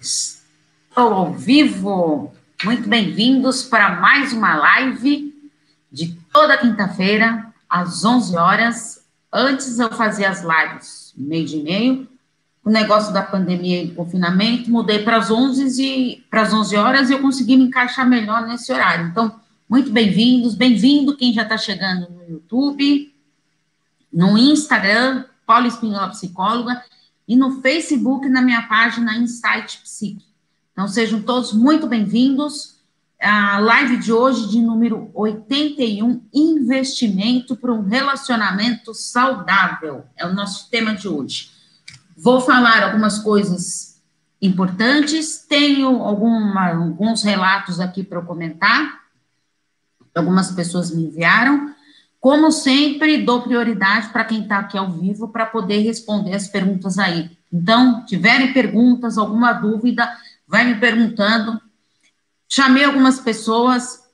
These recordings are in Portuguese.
Estou ao vivo. Muito bem-vindos para mais uma live de toda quinta-feira, às 11 horas. Antes eu fazia as lives meio de meio. O negócio da pandemia e do confinamento, mudei para as 11 e para as 11 horas e eu consegui me encaixar melhor nesse horário. Então, muito bem-vindos, bem-vindo quem já está chegando no YouTube, no Instagram, Paula Espinola Psicóloga, e no Facebook, na minha página Insight Psique. Então, sejam todos muito bem-vindos. A live de hoje, de número 81, investimento para um relacionamento saudável, é o nosso tema de hoje. Vou falar algumas coisas importantes, tenho alguma, alguns relatos aqui para comentar, algumas pessoas me enviaram, como sempre, dou prioridade para quem está aqui ao vivo para poder responder as perguntas aí. Então, tiverem perguntas, alguma dúvida, vai me perguntando. Chamei algumas pessoas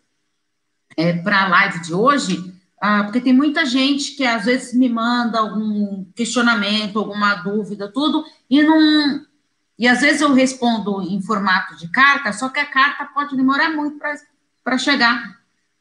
é, para a live de hoje, ah, porque tem muita gente que às vezes me manda algum questionamento, alguma dúvida, tudo, e não. E às vezes eu respondo em formato de carta, só que a carta pode demorar muito para chegar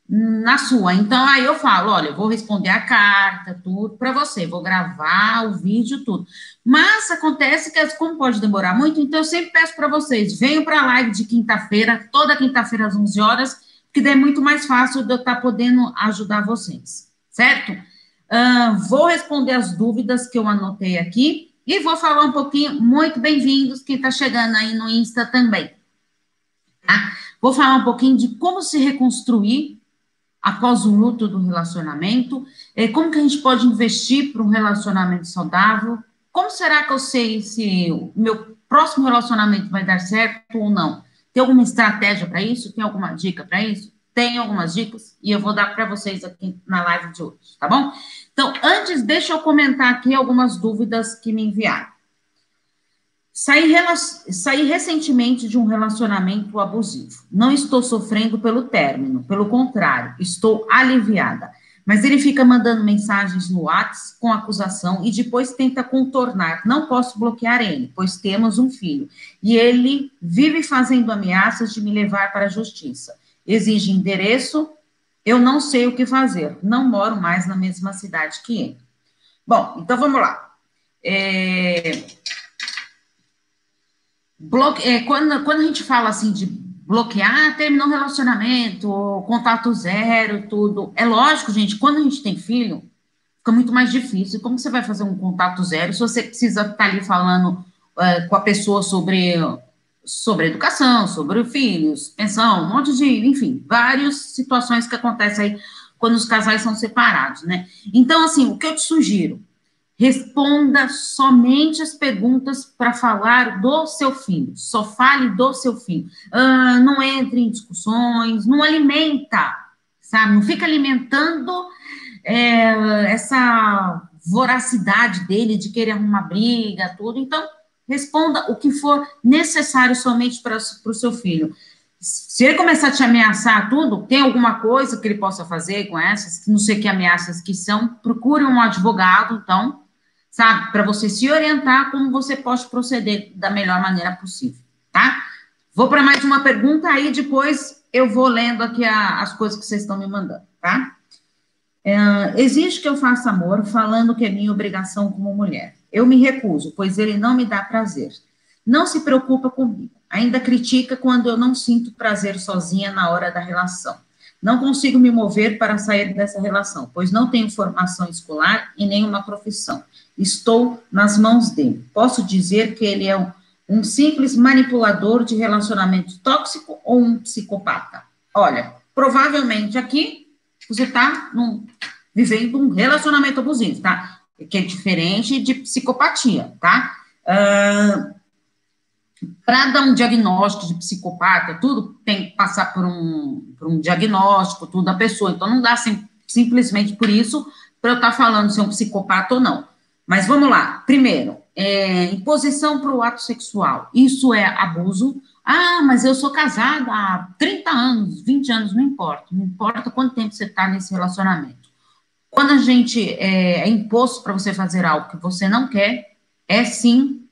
na sua. Então, aí eu falo, olha, eu vou responder a carta, tudo para você, vou gravar o vídeo, tudo. Mas acontece que, como pode demorar muito, então eu sempre peço para vocês, venham para a live de quinta-feira, toda quinta-feira às 11 horas, que daí é muito mais fácil de eu estar tá podendo ajudar vocês, certo? Uh, vou responder as dúvidas que eu anotei aqui e vou falar um pouquinho, muito bem-vindos, quem está chegando aí no Insta também, tá? Vou falar um pouquinho de como se reconstruir após o luto do relacionamento, é, como que a gente pode investir para um relacionamento saudável, como será que eu sei se o meu próximo relacionamento vai dar certo ou não? Tem alguma estratégia para isso? Tem alguma dica para isso? Tem algumas dicas e eu vou dar para vocês aqui na live de hoje, tá bom? Então, antes, deixa eu comentar aqui algumas dúvidas que me enviaram. Saí, saí, recentemente de um relacionamento abusivo. Não estou sofrendo pelo término, pelo contrário, estou aliviada. Mas ele fica mandando mensagens no WhatsApp com acusação e depois tenta contornar. Não posso bloquear ele, pois temos um filho. E ele vive fazendo ameaças de me levar para a justiça. Exige endereço, eu não sei o que fazer. Não moro mais na mesma cidade que ele. Bom, então vamos lá. É, Bloque... É, quando, quando a gente fala assim de bloquear, terminou o relacionamento, contato zero, tudo. É lógico, gente, quando a gente tem filho, fica muito mais difícil. Como você vai fazer um contato zero se você precisa estar ali falando é, com a pessoa sobre, sobre educação, sobre filhos, pensão, um monte de, enfim, várias situações que acontecem aí quando os casais são separados, né? Então, assim, o que eu te sugiro? Responda somente as perguntas para falar do seu filho. Só fale do seu filho. Ah, não entre em discussões, não alimenta, sabe? Não fica alimentando é, essa voracidade dele de querer arrumar briga, tudo. Então, responda o que for necessário somente para o seu filho. Se ele começar a te ameaçar tudo, tem alguma coisa que ele possa fazer com essas, não sei que ameaças que são, procure um advogado, então, sabe? Para você se orientar como você pode proceder da melhor maneira possível, tá? Vou para mais uma pergunta, aí depois eu vou lendo aqui a, as coisas que vocês estão me mandando, tá? É, exige que eu faça amor falando que é minha obrigação como mulher. Eu me recuso, pois ele não me dá prazer. Não se preocupa comigo. Ainda critica quando eu não sinto prazer sozinha na hora da relação. Não consigo me mover para sair dessa relação, pois não tenho formação escolar e nenhuma profissão. Estou nas mãos dele. Posso dizer que ele é um, um simples manipulador de relacionamento tóxico ou um psicopata? Olha, provavelmente aqui você está vivendo um relacionamento abusivo, tá? Que é diferente de psicopatia, tá? Uh, para dar um diagnóstico de psicopata, tudo tem que passar por um, por um diagnóstico, tudo da pessoa. Então, não dá sim, simplesmente por isso para eu estar tá falando se é um psicopata ou não. Mas vamos lá. Primeiro, é, imposição para o ato sexual. Isso é abuso. Ah, mas eu sou casada há 30 anos, 20 anos, não importa. Não importa quanto tempo você está nesse relacionamento. Quando a gente é, é imposto para você fazer algo que você não quer, é sim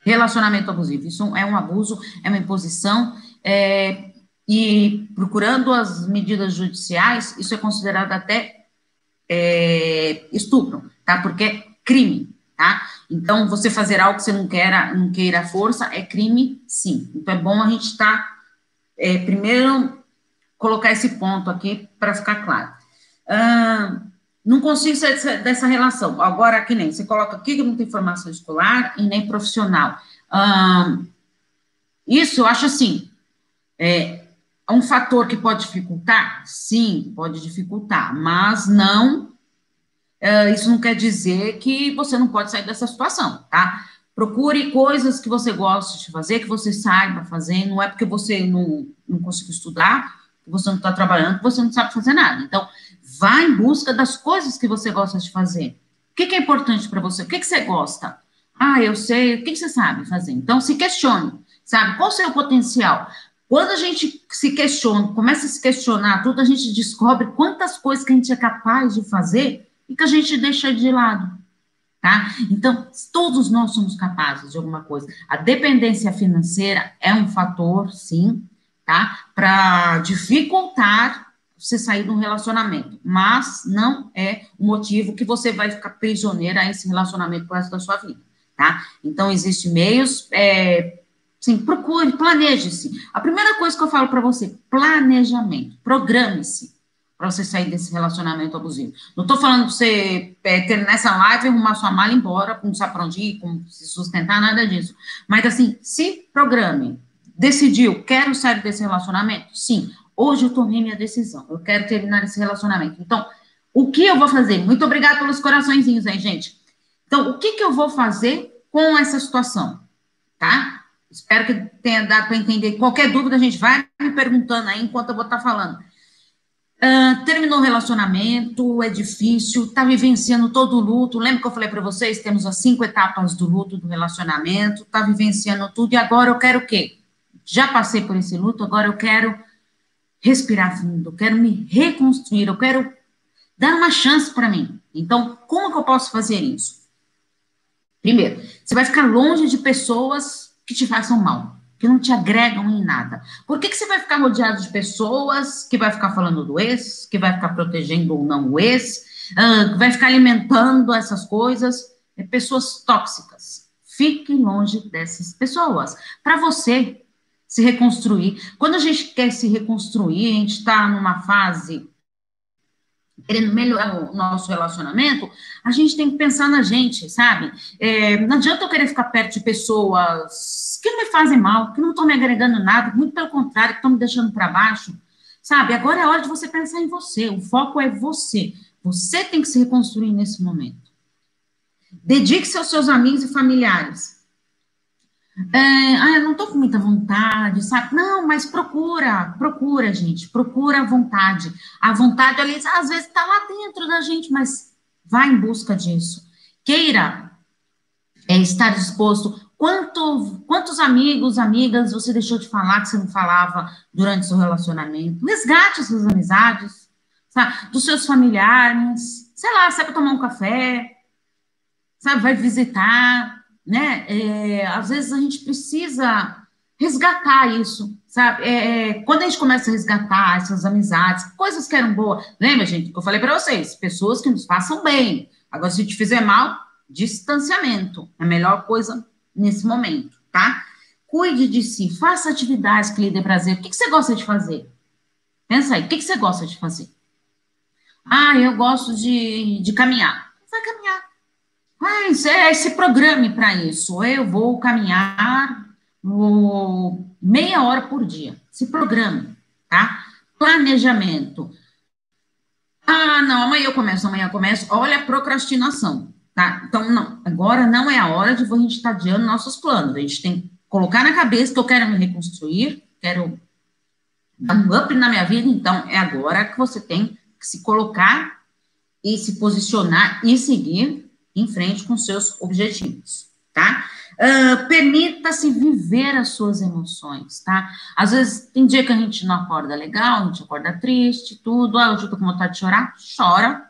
relacionamento abusivo. Isso é um abuso, é uma imposição, é, e procurando as medidas judiciais, isso é considerado até é, estupro, tá? Porque é crime, tá? Então, você fazer algo que você não queira, não queira força é crime, sim. Então, é bom a gente estar, tá, é, primeiro, colocar esse ponto aqui para ficar claro. Ah, não consigo sair dessa, dessa, relação. Agora, que nem, você coloca aqui que não tem formação escolar e nem profissional. Ah, isso, eu acho assim, é, um fator que pode dificultar? Sim, pode dificultar, mas não. Uh, isso não quer dizer que você não pode sair dessa situação, tá? Procure coisas que você gosta de fazer, que você saiba fazer. Não é porque você não, não conseguiu estudar, que você não está trabalhando, que você não sabe fazer nada. Então, vá em busca das coisas que você gosta de fazer. O que, que é importante para você? O que, que você gosta? Ah, eu sei. O que, que você sabe fazer? Então, se questione, sabe? Qual o seu potencial? Quando a gente se questiona, começa a se questionar tudo, a gente descobre quantas coisas que a gente é capaz de fazer e que a gente deixa de lado, tá? Então, todos nós somos capazes de alguma coisa. A dependência financeira é um fator, sim, tá? Para dificultar você sair de um relacionamento, mas não é o motivo que você vai ficar prisioneira a esse relacionamento pro resto da sua vida, tá? Então, existem meios é, Sim, procure, planeje-se. A primeira coisa que eu falo para você, planejamento. Programe-se para você sair desse relacionamento abusivo. Não estou falando para você é, ter nessa live arrumar sua mala e ir embora, não sabe para onde ir, como se sustentar, nada disso. Mas assim, se programe. Decidiu, quero sair desse relacionamento? Sim. Hoje eu tomei minha decisão. Eu quero terminar esse relacionamento. Então, o que eu vou fazer? Muito obrigada pelos coraçõezinhos aí, gente. Então, o que, que eu vou fazer com essa situação? Tá? Espero que tenha dado para entender. Qualquer dúvida, a gente vai me perguntando aí enquanto eu vou estar tá falando. Uh, terminou o relacionamento, é difícil, está vivenciando todo o luto. Lembra que eu falei para vocês? Temos as cinco etapas do luto do relacionamento, está vivenciando tudo, e agora eu quero o quê? Já passei por esse luto, agora eu quero respirar fundo, eu quero me reconstruir, eu quero dar uma chance para mim. Então, como que eu posso fazer isso? Primeiro, você vai ficar longe de pessoas que te façam mal, que não te agregam em nada. Por que, que você vai ficar rodeado de pessoas que vai ficar falando do ex, que vai ficar protegendo ou não o ex, uh, vai ficar alimentando essas coisas? É pessoas tóxicas. Fique longe dessas pessoas. Para você se reconstruir. Quando a gente quer se reconstruir, a gente está numa fase querendo melhorar o nosso relacionamento, a gente tem que pensar na gente, sabe? É, não adianta eu querer ficar perto de pessoas que me fazem mal, que não estão me agregando nada, muito pelo contrário, que estão me deixando para baixo, sabe? Agora é hora de você pensar em você, o foco é você. Você tem que se reconstruir nesse momento. Dedique-se aos seus amigos e familiares. É, ah, eu não tô com muita vontade, sabe? Não, mas procura, procura, gente, procura a vontade. A vontade, ali, às vezes, está lá dentro da gente, mas vá em busca disso. Queira é, estar disposto. Quanto, quantos amigos, amigas você deixou de falar que você não falava durante seu relacionamento? Resgate suas amizades, sabe? Dos seus familiares, sei lá, sai para tomar um café, sabe? Vai visitar né? É, às vezes a gente precisa resgatar isso, sabe? É, é, quando a gente começa a resgatar essas amizades, coisas que eram boas, lembra, gente, que eu falei para vocês, pessoas que nos façam bem. Agora, se te fizer mal, distanciamento é a melhor coisa nesse momento, tá? Cuide de si, faça atividades que lhe dê prazer. O que, que você gosta de fazer? Pensa aí, o que, que você gosta de fazer? Ah, eu gosto de, de caminhar. Mas é, se programe para isso. Eu vou caminhar meia hora por dia. Se programe, tá? Planejamento. Ah, não, amanhã eu começo, amanhã eu começo. Olha a procrastinação, tá? Então, não, agora não é a hora de a gente estar tá adiando nossos planos. A gente tem que colocar na cabeça que eu quero me reconstruir, quero dar um up na minha vida, então é agora que você tem que se colocar e se posicionar e seguir em frente com seus objetivos, tá? Uh, Permita-se viver as suas emoções, tá? Às vezes tem dia que a gente não acorda legal, a gente acorda triste, tudo. Ah, eu tô com vontade de chorar, chora.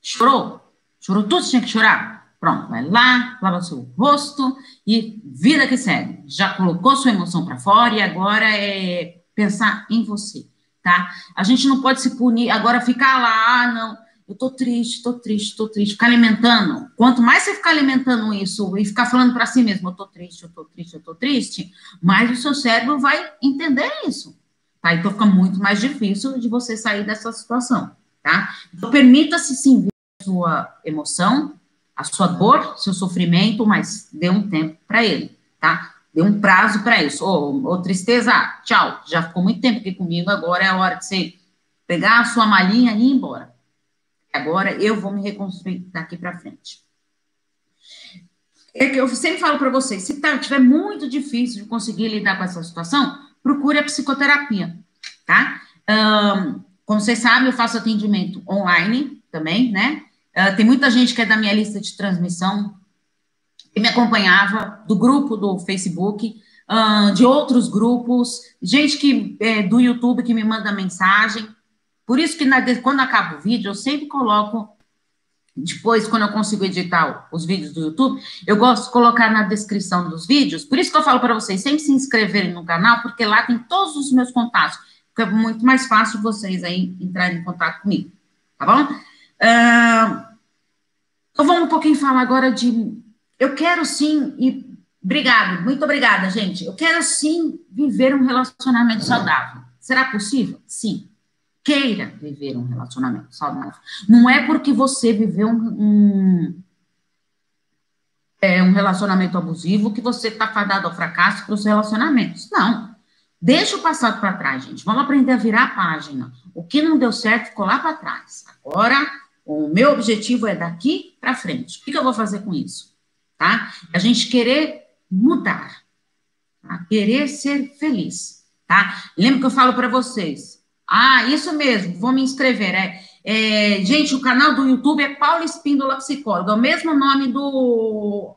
Chorou? Chorou tudo, tinha que chorar? Pronto, vai lá, lava seu rosto e vida que segue. Já colocou sua emoção para fora e agora é pensar em você, tá? A gente não pode se punir, agora ficar lá, ah, não, eu tô triste, tô triste, tô triste, ficar alimentando. Quanto mais você ficar alimentando isso e ficar falando para si mesmo, eu tô triste, eu tô triste, eu tô triste, mais o seu cérebro vai entender isso, tá? Então fica muito mais difícil de você sair dessa situação, tá? Então permita-se sim a sua emoção, a sua dor, seu sofrimento, mas dê um tempo para ele, tá? Dê um prazo para isso. Ô, tristeza, tchau, já ficou muito tempo aqui comigo, agora é a hora de você pegar a sua malinha e ir embora. Agora eu vou me reconstruir daqui para frente. É que eu sempre falo para vocês, se tá, tiver muito difícil de conseguir lidar com essa situação, procure a psicoterapia, tá? Um, como vocês sabem, eu faço atendimento online também, né? Uh, tem muita gente que é da minha lista de transmissão, que me acompanhava, do grupo do Facebook, uh, de outros grupos, gente que é, do YouTube que me manda mensagem. Por isso que na, quando acaba o vídeo, eu sempre coloco, depois, quando eu consigo editar os vídeos do YouTube, eu gosto de colocar na descrição dos vídeos. Por isso que eu falo para vocês sempre se inscreverem no canal, porque lá tem todos os meus contatos. Fica muito mais fácil vocês aí entrarem em contato comigo, tá bom? Uh, então vamos um pouquinho falar agora de. Eu quero sim, e obrigado, muito obrigada, gente. Eu quero sim viver um relacionamento saudável. Será possível? Sim. Queira viver um relacionamento saudável. Não é porque você viveu um, um, é, um relacionamento abusivo que você está fadado ao fracasso para os relacionamentos. Não. Deixa o passado para trás, gente. Vamos aprender a virar a página. O que não deu certo ficou lá para trás. Agora o meu objetivo é daqui para frente. O que, eu vou fazer com isso? Tá? A gente querer mudar, tá? querer ser feliz, tá? Lembra que eu falo para vocês? Ah, isso mesmo, vou me inscrever. É, é, gente, o canal do YouTube é Paula Espíndola Psicóloga, é o mesmo nome do,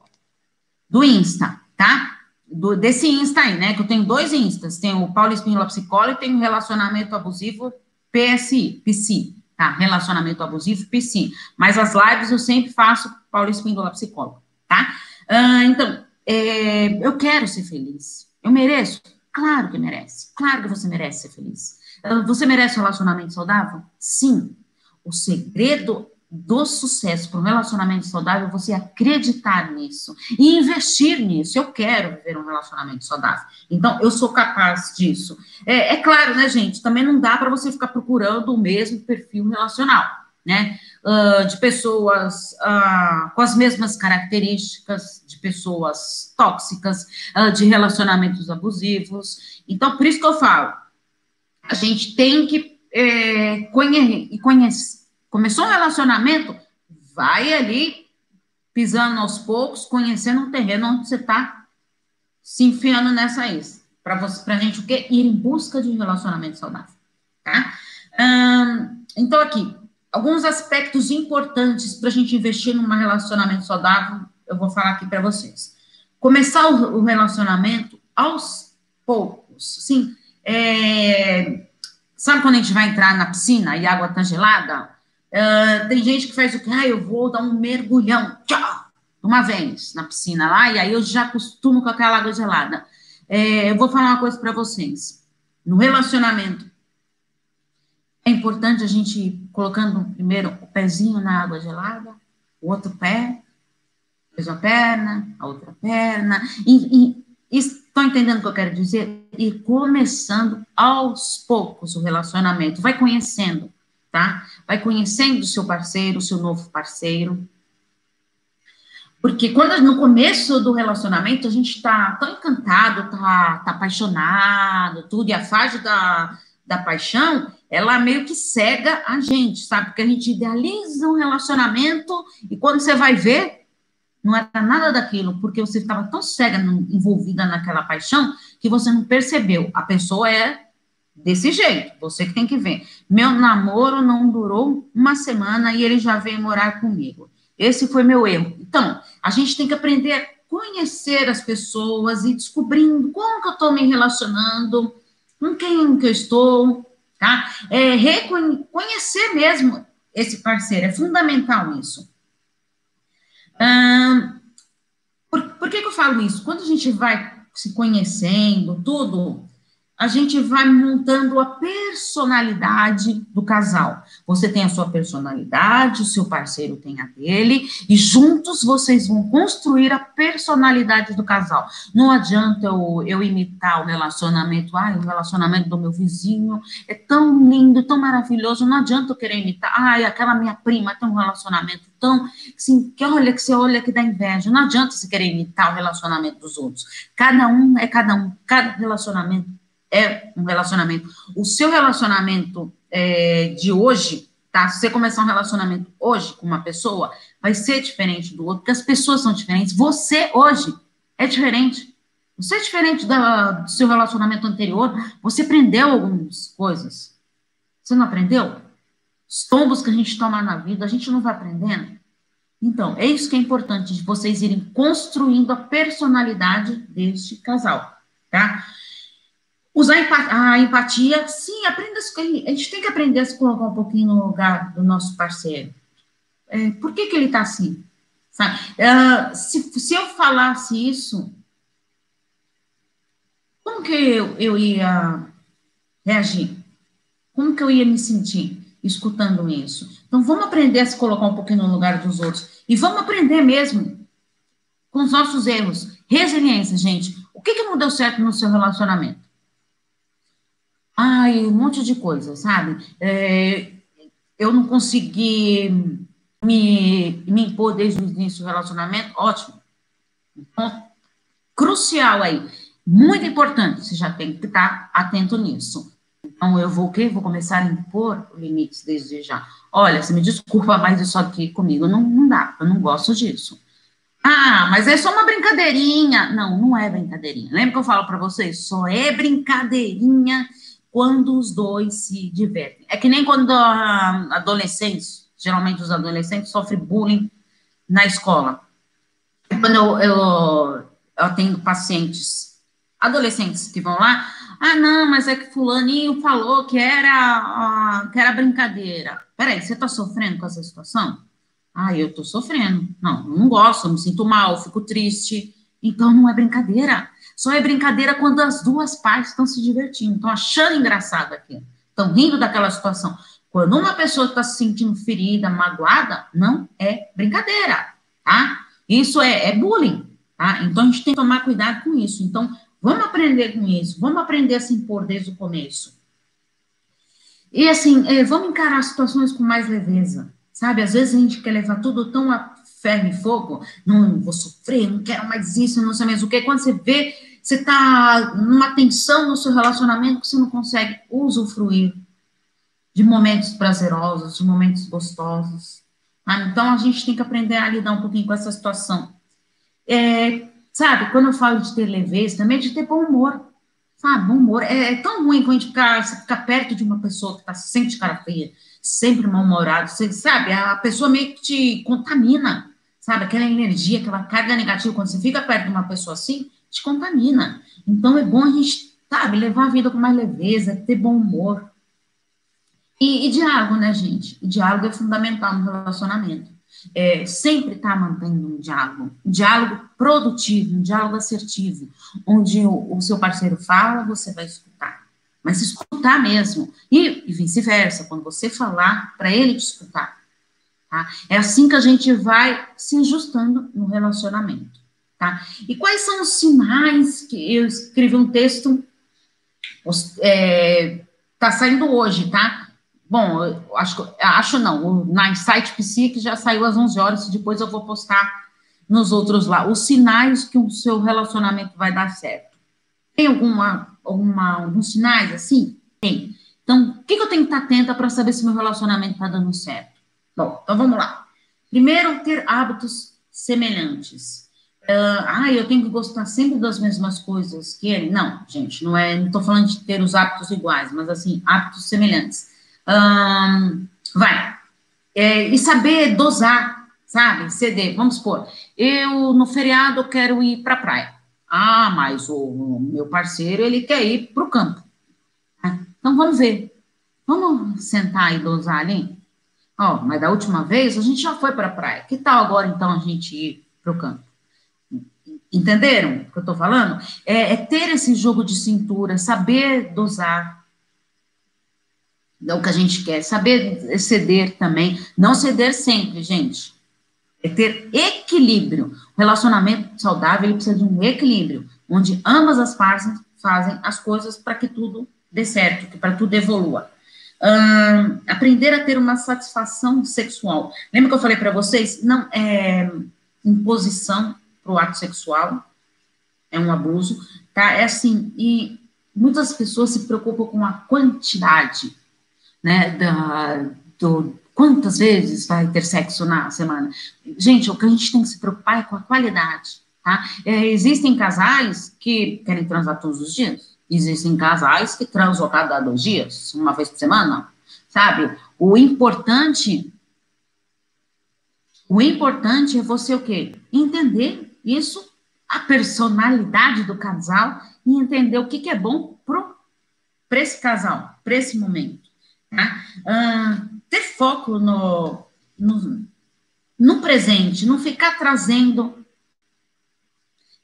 do Insta, tá? Do, desse Insta aí, né? Que eu tenho dois Instas. Tem o Paula Espíndola Psicóloga e tem o Relacionamento Abusivo PSI, PC tá? Relacionamento abusivo, sim. Mas as lives eu sempre faço Paulo Espíndola psicóloga, tá? Ah, então, é, eu quero ser feliz. Eu mereço? Claro que merece. Claro que você merece ser feliz. Ah, você merece um relacionamento saudável? Sim. O segredo do sucesso para um relacionamento saudável, você acreditar nisso e investir nisso. Eu quero viver um relacionamento saudável. Então, eu sou capaz disso. É, é claro, né, gente? Também não dá para você ficar procurando o mesmo perfil relacional, né? Uh, de pessoas uh, com as mesmas características, de pessoas tóxicas, uh, de relacionamentos abusivos. Então, por isso que eu falo, a gente tem que é, conhecer, conhecer Começou um relacionamento, vai ali pisando aos poucos, conhecendo um terreno onde você está se enfiando nessa isso. Para a gente o quê? Ir em busca de um relacionamento saudável, tá? Hum, então aqui, alguns aspectos importantes para a gente investir num relacionamento saudável, eu vou falar aqui para vocês. Começar o, relacionamento aos poucos, sim. É, sabe quando a gente vai entrar na piscina e a água está gelada? Uh, tem gente que faz o que? Ah, eu vou dar um mergulhão, uma vez na piscina lá, e aí eu já acostumo com aquela água gelada. É, eu vou falar uma coisa para vocês. No relacionamento, é importante a gente ir colocando primeiro o pezinho na água gelada, o outro pé, depois a perna, a outra perna, e, e estão entendendo o que eu quero dizer? E começando aos poucos o relacionamento, vai conhecendo tá? Vai conhecendo o seu parceiro, o seu novo parceiro. Porque quando no começo do relacionamento a gente tá tão encantado, tá, tá apaixonado, tudo, e a fase da, da paixão, ela meio que cega a gente, sabe? Porque a gente idealiza um relacionamento e quando você vai ver, não era nada daquilo, porque você estava tão cega, envolvida naquela paixão, que você não percebeu. A pessoa é desse jeito, você que tem que ver. Meu namoro não durou uma semana e ele já veio morar comigo. Esse foi meu erro. Então, a gente tem que aprender a conhecer as pessoas e descobrindo como que eu estou me relacionando, com quem que eu estou, tá? É, reconhecer mesmo esse parceiro, é fundamental isso. Por, por que, que eu falo isso? Quando a gente vai se conhecendo, tudo, a gente vai montando a personalidade do casal. Você tem a sua personalidade, o seu parceiro tem a dele, e juntos vocês vão construir a personalidade do casal. Não adianta eu, eu imitar o relacionamento, ai, o relacionamento do meu vizinho é tão lindo, tão maravilhoso, não adianta eu querer imitar, ai, aquela minha prima tem um relacionamento tão, assim, que olha, que você olha que dá inveja, não adianta você querer imitar o relacionamento dos outros. Cada um é cada um, cada relacionamento é um relacionamento. O seu relacionamento é, de hoje, tá? Se você começar um relacionamento hoje com uma pessoa, vai ser diferente do outro, porque as pessoas são diferentes. Você hoje é diferente. Você é diferente da, do seu relacionamento anterior. Você aprendeu algumas coisas. Você não aprendeu? Os tombos que a gente toma na vida, a gente não vai aprendendo. Então, é isso que é importante, de vocês irem construindo a personalidade deste casal, tá? Usar a empatia, sim, aprenda a, gente tem que aprender a se colocar um pouquinho no lugar do nosso parceiro. É, por que, que ele está assim? Uh, se, se eu falasse isso, como que eu, eu ia reagir? Como que eu ia me sentir escutando isso? Então, vamos aprender a se colocar um pouquinho no lugar dos outros. E vamos aprender mesmo com os nossos erros. Resiliência, gente. O que, que não deu certo no seu relacionamento? Ai, um monte de coisa, sabe? É, eu não consegui me, me impor desde o início do relacionamento, ótimo. Então, crucial aí, muito importante, você já tem que estar atento nisso. Então, eu vou o quê? Vou começar a impor limites desde já. Olha, você me desculpa, mas isso aqui comigo não, não dá, eu não gosto disso. Ah, mas é só uma brincadeirinha. Não, não é brincadeirinha. Lembra que eu falo para vocês? Só é brincadeirinha quando os dois se divertem. É que nem quando adolescentes, geralmente os adolescentes sofrem bullying na escola. Quando eu, eu, eu atendo pacientes adolescentes que vão lá, ah, não, mas é que fulaninho falou que era, que era brincadeira. Peraí, você está sofrendo com essa situação? Ah, eu estou sofrendo. Não, não gosto, me sinto mal, fico triste. Então não é brincadeira. Só é brincadeira quando as duas partes estão se divertindo, estão achando engraçado aquilo, estão rindo daquela situação. Quando uma pessoa está se sentindo ferida, magoada, não é brincadeira, tá? Isso é, é bullying, tá? Então a gente tem que tomar cuidado com isso. Então, vamos aprender com isso, vamos aprender a se impor desde o começo. E assim, é, vamos encarar as situações com mais leveza, sabe? Às vezes a gente quer levar tudo tão a ferro e fogo, não vou sofrer, não quero mais isso, não sei mais o que. Quando você vê, você está numa tensão no seu relacionamento que você não consegue usufruir de momentos prazerosos, de momentos gostosos. Ah, então a gente tem que aprender a lidar um pouquinho com essa situação. É, sabe, quando eu falo de ter leveza, também é de ter bom humor. Sabe, bom humor. É, é tão ruim quando a gente ficar, perto de uma pessoa que está sempre de cara feia, sempre mal-humorado. Sabe, a pessoa meio que te contamina sabe? Aquela energia, aquela carga negativa, quando você fica perto de uma pessoa assim, te contamina. Então é bom a gente, sabe, levar a vida com mais leveza, ter bom humor. E, e diálogo, né, gente? O diálogo é fundamental no relacionamento. É, sempre estar tá mantendo um diálogo, um diálogo produtivo, um diálogo assertivo, onde o, o seu parceiro fala, você vai escutar, mas escutar mesmo, e, e vice-versa, quando você falar, para ele te escutar. Tá? É assim que a gente vai se ajustando no relacionamento. Tá? E quais são os sinais que eu escrevi um texto, é, tá saindo hoje, tá? Bom, acho, acho não, na Insight Psique já saiu às 11 horas, depois eu vou postar nos outros lá. Os sinais que o seu relacionamento vai dar certo. Tem alguma, alguma alguns sinais assim? Tem. Então, o que, que eu tenho que estar atenta para saber se meu relacionamento está dando certo? Bom, então vamos lá. Primeiro, ter hábitos semelhantes. Uh, ah, eu tenho que gostar sempre das mesmas coisas que ele. Não, gente, não é. Não estou falando de ter os hábitos iguais, mas assim, hábitos semelhantes. Vai. É, e saber dosar, sabe? Ceder. Vamos supor, eu no feriado quero ir para a praia. Ah, mas o meu parceiro ele quer ir para o campo. Então vamos ver. Vamos sentar e dosar ali? Ó, mas da última vez a gente já foi para a praia. Que tal agora então a gente ir para o campo? Entenderam o que eu estou falando? É, é, ter esse jogo de cintura, saber dosar é o que a gente quer, saber ceder também, não ceder sempre, gente. É ter equilíbrio. O relacionamento saudável ele precisa de um equilíbrio, onde ambas as partes fazem as coisas para que tudo dê certo, que para tudo evolua. Aprender a ter uma satisfação sexual. Lembra que eu falei para vocês? Não é imposição para o ato sexual, é um abuso, tá? É assim, e muitas pessoas se preocupam com a quantidade, né, da, do, quantas vezes vai ter sexo na semana. Gente, o que a gente tem que se preocupar é com a qualidade, tá? É, existem casais que querem transar todos os dias, existem casais que transam cada dois dias, uma vez por semana, sabe? O importante o importante é você o quê? Entender isso, a personalidade do casal e entender o que, que é bom para esse casal, para esse momento. Tá? Ter foco no, no, no presente, não ficar trazendo,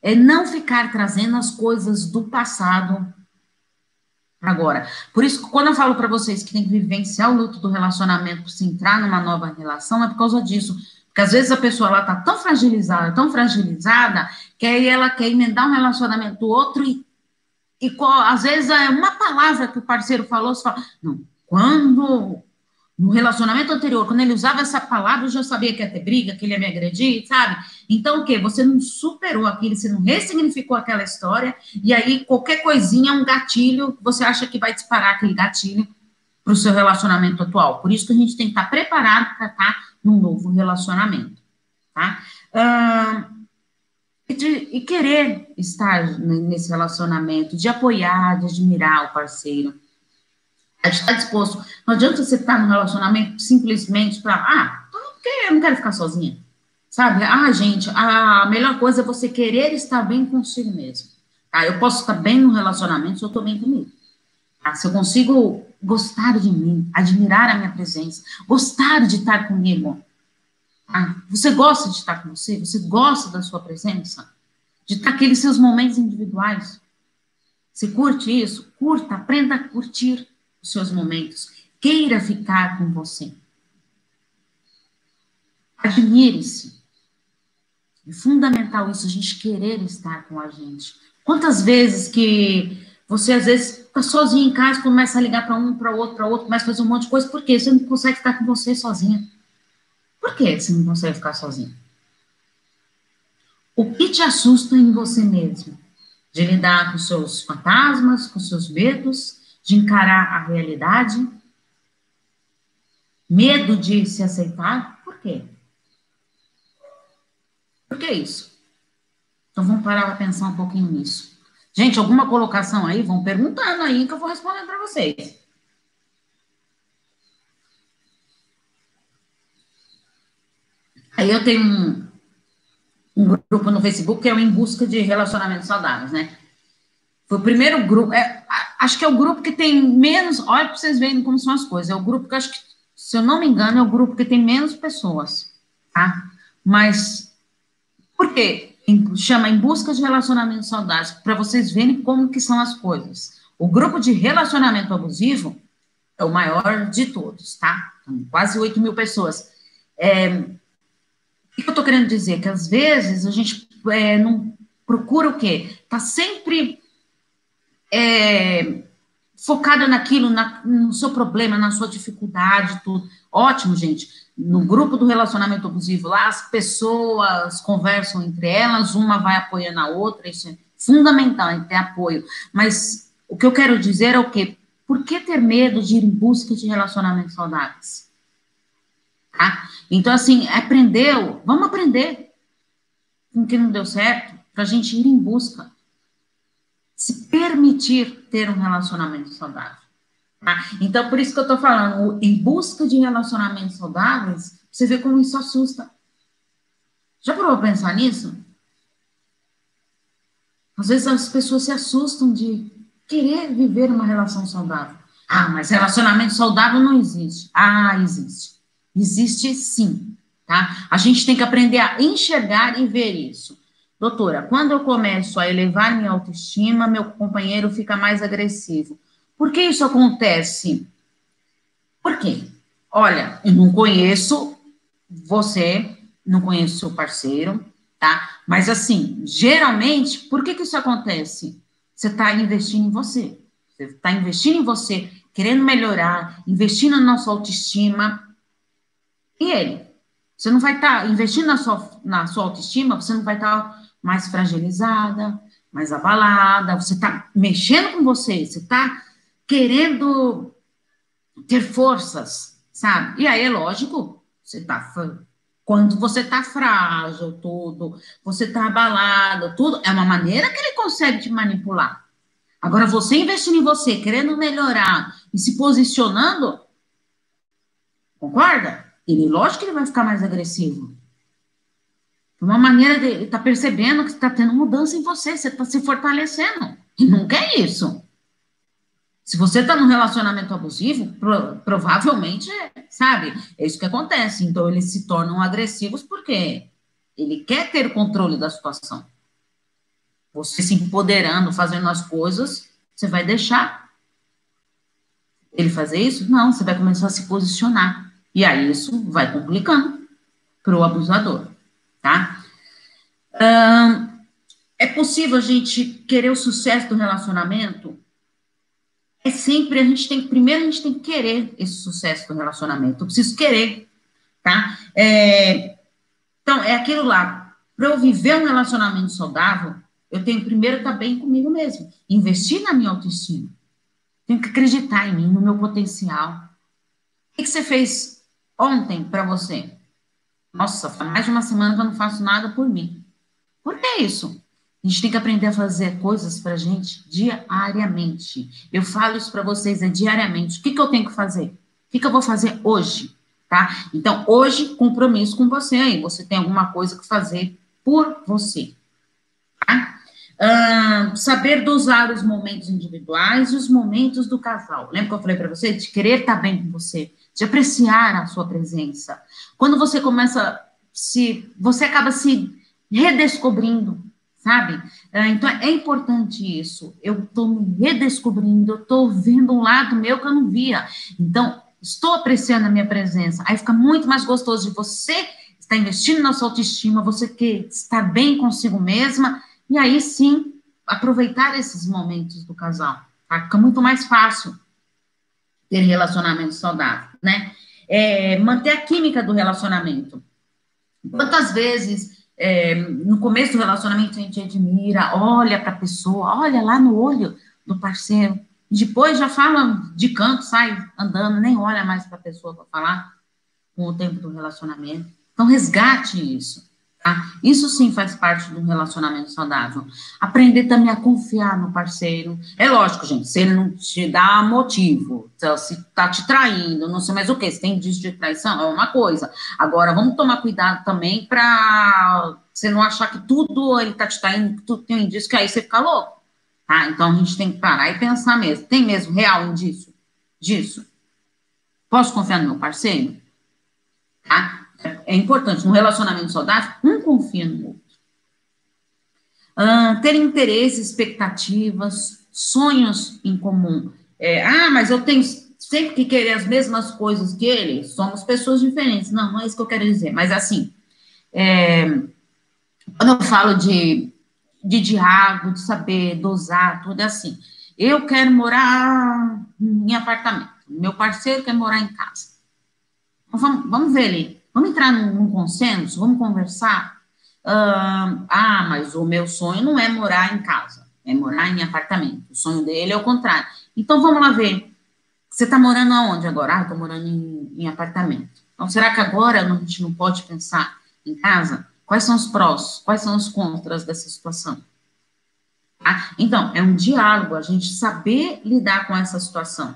é não ficar trazendo as coisas do passado agora. Por isso, quando eu falo para vocês que tem que vivenciar o luto do relacionamento para se entrar numa nova relação, é por causa disso porque às vezes a pessoa ela tá tão fragilizada, tão fragilizada, que aí ela quer emendar um relacionamento do outro e, e às vezes é uma palavra que o parceiro falou, você fala, não, quando no relacionamento anterior, quando ele usava essa palavra, eu já sabia que ia ter briga, que ele ia me agredir, sabe? Então, o quê? Você não superou aquilo, você não ressignificou aquela história, e aí qualquer coisinha é um gatilho, você acha que vai disparar aquele gatilho para o seu relacionamento atual. Por isso que a gente tem que estar preparado para estar tá num novo relacionamento, tá? E, de, e, querer estar nesse relacionamento, de apoiar, de admirar o parceiro, estar disposto. Não adianta você estar no relacionamento simplesmente para, ah, porque eu não quero ficar sozinha, sabe? Ah, gente, a melhor coisa é você querer estar bem consigo mesmo. Tá? Eu posso estar bem no relacionamento se eu estou bem comigo. Tá? Se eu consigo gostar de mim, admirar a minha presença, gostar de estar comigo. Ah, você gosta de estar com você? Você gosta da sua presença? De estar aqueles seus momentos individuais? Você curte isso? Curta, aprenda a curtir os seus momentos. Queira ficar com você. Admire-se. É fundamental isso, a gente querer estar com a gente. Quantas vezes que você às vezes fica sozinho em casa, começa a ligar para um, para outro, para outro, começa a fazer um monte de coisa. Por quê? Você não consegue ficar com você sozinha. Por que você não consegue ficar sozinha? O que te assusta em você mesmo? De lidar com seus fantasmas, com seus medos, de encarar a realidade? Medo de se aceitar? Por quê? Por que isso? Então vamos parar para pensar um pouquinho nisso. Gente, alguma colocação aí? Vão perguntando aí que eu vou responder para vocês. Aí eu tenho um, um, grupo no Facebook que é o Em Busca de Relacionamentos Saudáveis, né? Foi o primeiro grupo, é, acho que é o grupo que tem menos, olha para vocês verem como são as coisas, é o grupo que acho que, se eu não me engano, é o grupo que tem menos pessoas, tá? Mas, por quê? chama Em Busca de Relacionamentos Saudáveis, para vocês verem como que são as coisas. O grupo de relacionamento abusivo é o maior de todos, tá? quase 8 mil pessoas. É, o que eu estou querendo dizer? Que às vezes a gente é, não procura o quê? Tá sempre é, focada naquilo, na, no seu problema, na sua dificuldade, tudo. Ótimo, gente no grupo do relacionamento abusivo, lá as pessoas conversam entre elas, uma vai apoiando a outra, isso é fundamental, é ter apoio. Mas o que eu quero dizer é o quê? Por que ter medo de ir em busca de relacionamentos saudáveis? Tá? Então, assim, aprendeu, vamos aprender com o que não deu certo, para a gente ir em busca, se permitir ter um relacionamento saudável. Tá? Então, por isso que eu estou falando, em busca de relacionamentos saudáveis, você vê como isso assusta. Já parou para pensar nisso? Às vezes as pessoas se assustam de querer viver uma relação saudável. Ah, mas relacionamento saudável não existe. Ah, existe. Existe sim, tá? A gente tem que aprender a enxergar e ver isso. Doutora, quando eu começo a elevar minha autoestima, meu companheiro fica mais agressivo. Por que isso acontece? Por quê? Olha, eu não conheço você, não conheço seu parceiro, tá? Mas assim, geralmente, por que que isso acontece? Você está investindo em você. Você está investindo em você, querendo melhorar, investindo na sua autoestima. E ele? Você não vai estar tá investindo na sua, na sua autoestima, você não vai estar tá mais fragilizada, mais abalada, você está mexendo com você, você está querendo ter forças, sabe? E aí é lógico, você está quando você está frágil, tudo, você está abalado, tudo, é uma maneira que ele consegue te manipular. Agora, você investindo em você, querendo melhorar e se posicionando, concorda? Ele, lógico que ele vai ficar mais agressivo. Uma maneira de ele tá percebendo que está tendo mudança em você, você está se fortalecendo. E não quer isso. Se você está num relacionamento abusivo, pro, provavelmente, sabe, é isso que acontece. Então, eles se tornam agressivos porque ele quer ter controle da situação. Você se empoderando, fazendo as coisas, você vai deixar ele fazer isso? Não, você vai começar a se posicionar. E aí isso vai complicando para o abusador, tá? é possível a gente querer o sucesso do relacionamento? É sempre, a gente tem, primeiro a gente tem que querer esse sucesso do relacionamento, eu preciso querer, tá? É, então, é aquilo lá, para eu viver um relacionamento saudável, eu tenho primeiro estar bem comigo mesmo, investir na minha autoestima, tenho que acreditar em mim, no meu potencial. O que, que você fez ontem para você? Nossa, faz mais de uma semana que eu não faço nada por mim. Por que isso? A gente tem que aprender a fazer coisas para gente diariamente. Eu falo isso para vocês, é diariamente. O que, que eu tenho que fazer? O que, que eu vou fazer hoje? Tá? Então, hoje, compromisso com você aí. Você tem alguma coisa que fazer por você. Tá? Saber dosar os momentos individuais e os momentos do casal. Lembra que eu falei para você de querer estar tá bem com você, de apreciar a sua presença. Quando você começa se, você acaba se redescobrindo, sabe? Uh, então é importante isso. Eu estou me redescobrindo, eu estou vendo um lado meu que eu não via. Então estou apreciando a minha presença. Aí fica muito mais gostoso de você estar investindo na sua autoestima, você que estar bem consigo mesma e aí sim aproveitar esses momentos do casal. Tá? Fica muito mais fácil ter relacionamento saudável, né? É, manter a química do relacionamento. Quantas vezes é, no começo do relacionamento a gente admira, olha para a pessoa, olha lá no olho do parceiro, depois já fala de canto, sai andando, nem olha mais para a pessoa para falar com o tempo do relacionamento. Então resgate isso. Tá? Isso sim faz parte do relacionamento saudável. Aprender também a confiar no parceiro. É lógico, gente, se ele não te dá motivo, se tá te traindo, não sei mais o que, se tem indício de traição, é uma coisa. Agora, vamos tomar cuidado também para você não achar que tudo ele tá te traindo, que tudo tem um indício, que aí você fica louco. Tá? Então, a gente tem que parar e pensar mesmo. Tem mesmo real indício disso? Posso confiar no meu parceiro? Tá? É importante, no relacionamento saudável, um confia no outro. Uh, ter interesse, expectativas, sonhos em comum. É, ah, mas eu tenho sempre que querer as mesmas coisas que ele, somos pessoas diferentes. Não, não é isso que eu quero dizer, mas assim, é, quando eu falo de, de diálogo, de saber dosar, tudo é assim. Eu quero morar em apartamento, meu parceiro quer morar em casa. Então, vamos, vamos ver ali Vamos entrar num, num consenso? Vamos conversar? Uh, ah, mas o meu sonho não é morar em casa, é morar em apartamento. O sonho dele é o contrário. Então vamos lá ver. Você está morando aonde agora? Ah, estou morando em, em apartamento. Então, será que agora a gente não pode pensar em casa? Quais são os prós? Quais são os contras dessa situação? Ah, então, é um diálogo, a gente saber lidar com essa situação.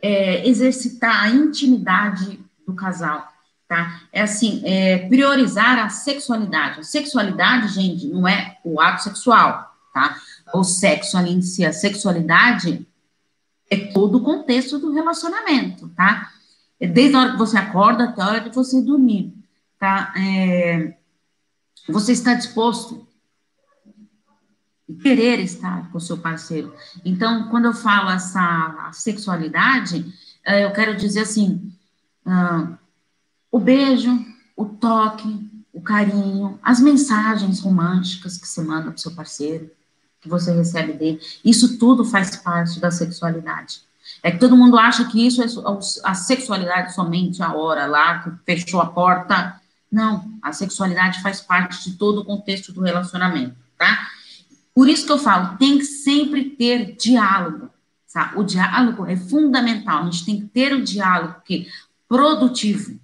É, exercitar a intimidade do casal, tá? É assim, é, priorizar a sexualidade. A sexualidade, gente, não é o ato sexual, tá? O sexo ali em si, a sexualidade é todo o contexto do relacionamento, tá? é desde a hora que você acorda até a hora que você dormir, tá? É, você está disposto querer estar com o seu parceiro. Então, quando eu falo essa sexualidade, é, eu quero dizer assim, uh, o beijo, o toque, o carinho, as mensagens românticas que você manda para o seu parceiro, que você recebe dele, isso tudo faz parte da sexualidade. É que todo mundo acha que isso é a sexualidade somente a hora lá, que fechou a porta. Não, a sexualidade faz parte de todo o contexto do relacionamento, tá? Por isso que eu falo, tem que sempre ter diálogo. Tá? O diálogo é fundamental, a gente tem que ter o diálogo que produtivo,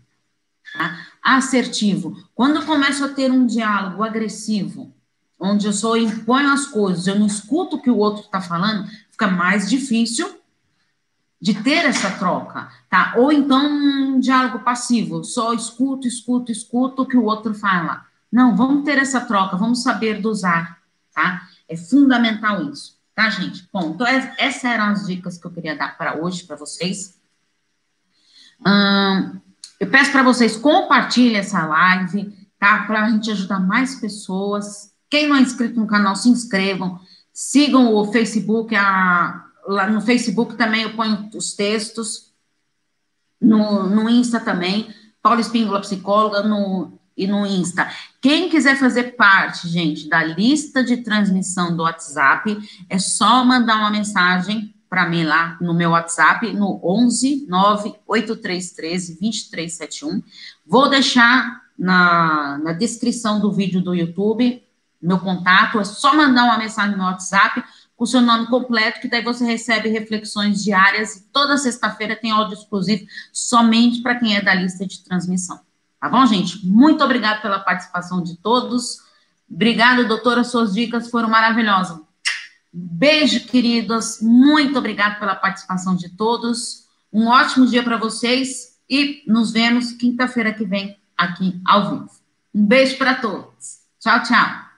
tá? assertivo. Quando eu começo a ter um diálogo agressivo, onde eu só imponho as coisas, eu não escuto o que o outro está falando, fica mais difícil de ter essa troca, tá? Ou então um diálogo passivo, só escuto, escuto, escuto o que o outro fala. Não, vamos ter essa troca, vamos saber dosar, tá? É fundamental isso, tá, gente? Bom, então essas eram as dicas que eu queria dar para hoje para vocês. Hum, eu peço para vocês compartilhem essa live, tá? Para a gente ajudar mais pessoas. Quem não é inscrito no canal, se inscrevam. Sigam o Facebook, a, lá no Facebook também eu ponho os textos. No, no Insta também. Paula Espíndola, psicóloga, no, e no Insta. Quem quiser fazer parte, gente, da lista de transmissão do WhatsApp, é só mandar uma mensagem para mim lá no meu WhatsApp, no 11 98313 2371. Vou deixar na, na descrição do vídeo do YouTube meu contato, é só mandar uma mensagem no WhatsApp com o seu nome completo, que daí você recebe reflexões diárias e toda sexta-feira tem áudio exclusivo somente para quem é da lista de transmissão. Tá bom, gente? Muito obrigada pela participação de todos. Obrigada, doutora, suas dicas foram maravilhosas. Beijo, queridos. Muito obrigada pela participação de todos. Um ótimo dia para vocês e nos vemos quinta-feira que vem aqui ao vivo. Um beijo para todos. Tchau, tchau.